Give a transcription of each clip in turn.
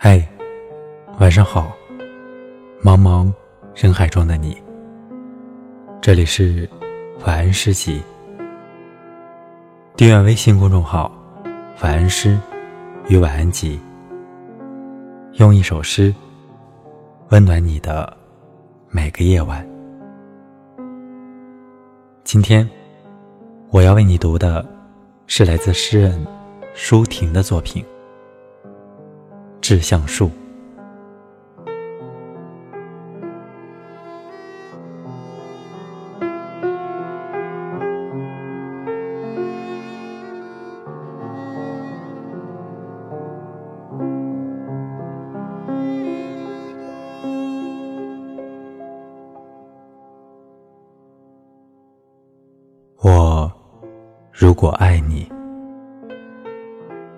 嗨，晚上好，茫茫人海中的你。这里是晚安诗集，订阅微信公众号“晚安诗与晚安集”，用一首诗温暖你的每个夜晚。今天我要为你读的是来自诗人舒婷的作品。志向树。我如果爱你。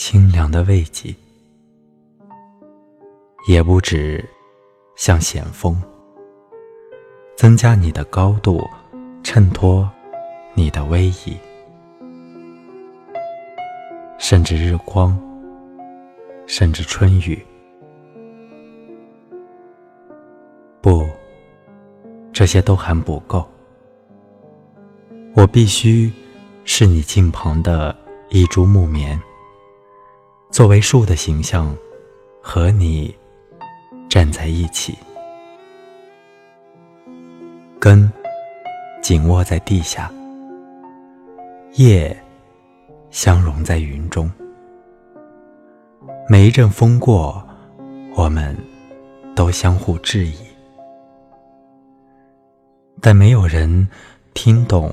清凉的慰藉，也不止像险峰，增加你的高度，衬托你的威仪，甚至日光，甚至春雨。不，这些都还不够。我必须是你近旁的一株木棉。作为树的形象，和你站在一起，根紧握在地下，叶相融在云中。每一阵风过，我们都相互质疑，但没有人听懂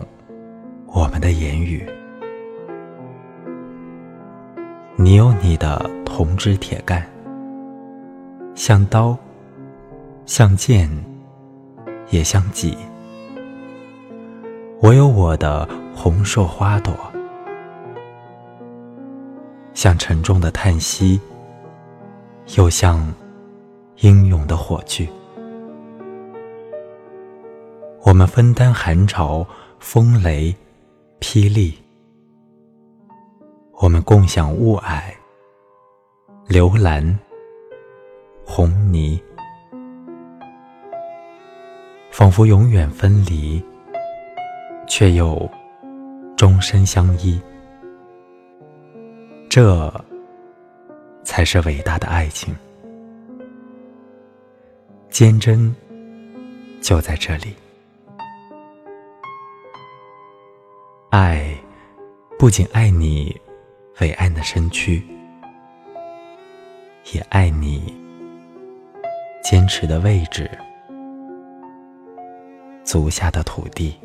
我们的言语。你有你的铜枝铁干，像刀，像剑，也像戟；我有我的红硕花朵，像沉重的叹息，又像英勇的火炬。我们分担寒潮、风雷、霹雳。我们共享雾霭、流岚、红泥，仿佛永远分离，却又终身相依。这才是伟大的爱情，坚贞就在这里。爱，不仅爱你。伟岸的身躯，也爱你坚持的位置，足下的土地。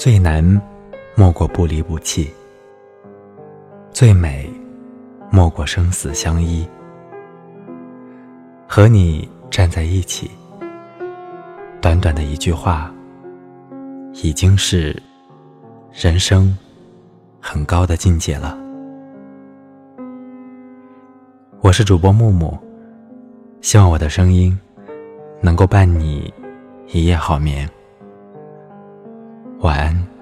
最难，莫过不离不弃；最美，莫过生死相依。和你站在一起，短短的一句话，已经是人生很高的境界了。我是主播木木，希望我的声音能够伴你一夜好眠。晚安。